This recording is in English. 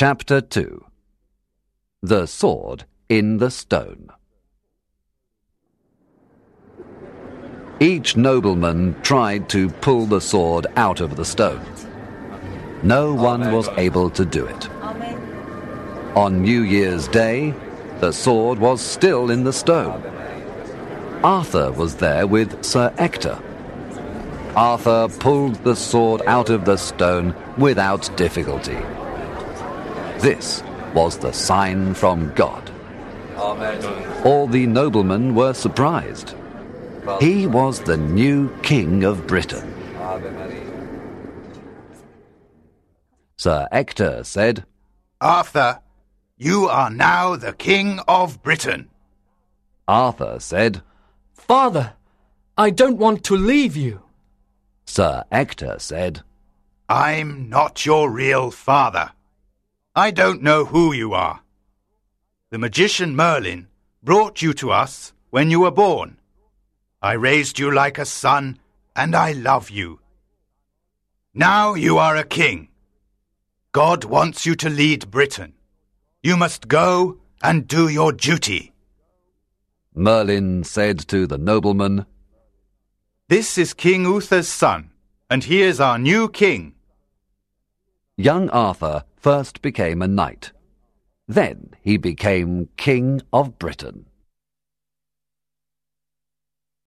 Chapter 2 The Sword in the Stone. Each nobleman tried to pull the sword out of the stone. No one was able to do it. On New Year's Day, the sword was still in the stone. Arthur was there with Sir Ector. Arthur pulled the sword out of the stone without difficulty. This was the sign from God. All the noblemen were surprised. He was the new king of Britain. Sir Ector said, Arthur, you are now the king of Britain. Arthur said, Father, I don't want to leave you. Sir Ector said, I'm not your real father. I don't know who you are. The magician Merlin brought you to us when you were born. I raised you like a son, and I love you. Now you are a king. God wants you to lead Britain. You must go and do your duty. Merlin said to the nobleman, This is King Uther's son, and he is our new king. Young Arthur first became a knight. Then he became King of Britain.